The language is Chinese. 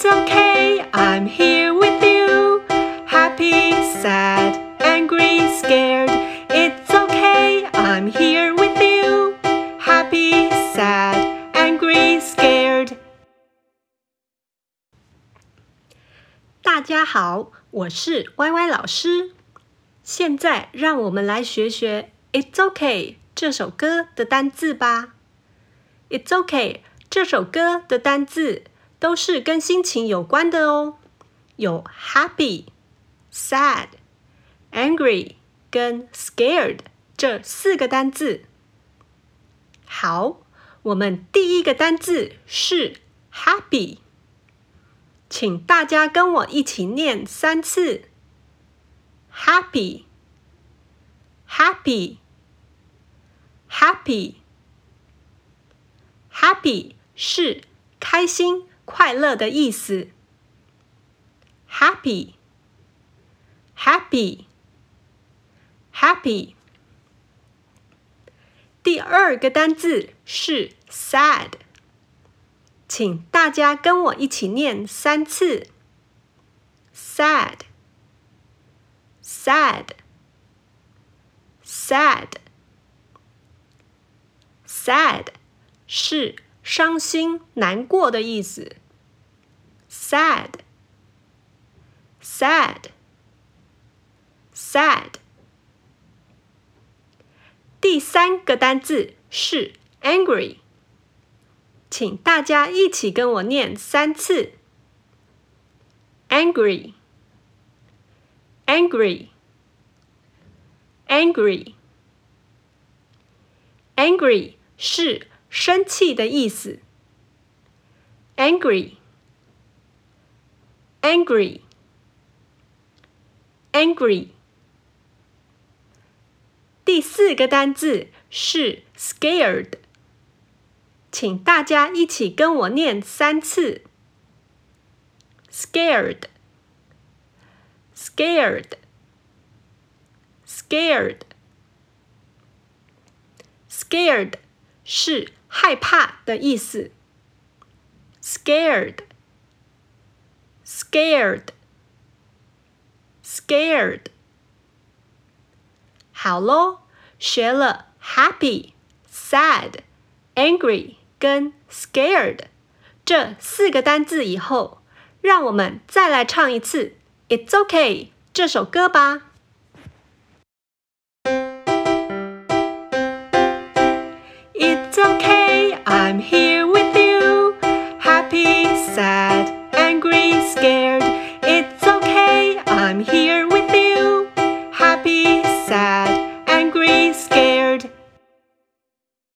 It's okay, I'm here with you. Happy, sad, angry, scared. It's okay, I'm here with you. Happy, sad, angry, scared. 大家好，我是歪歪老师。现在让我们来学学《It's Okay》这首歌的单字吧。《It's Okay》这首歌的单字 都是跟心情有关的哦，有 happy、sad、angry 跟 scared 这四个单字。好，我们第一个单字是 happy，请大家跟我一起念三次。Happy, happy, happy, happy 是开心、快乐的意思。Happy, happy, happy。第二个单字是 sad，请大家跟我一起念三次。Sad。sad, sad, sad 是伤心、难过的意思。sad, sad, sad。第三个单字是 angry，请大家一起跟我念三次。angry。angry, angry, angry 是生气的意思。angry, angry, angry。第四个单字是 scared，请大家一起跟我念三次。scared。Scared, scared, scared 是害怕的意思。Scared, scared, scared。好喽，学了 happy, sad, angry 跟 scared 这四个单字以后，让我们再来唱一次。It's OK 这首歌吧。It's okay, I'm here with you. Happy, sad,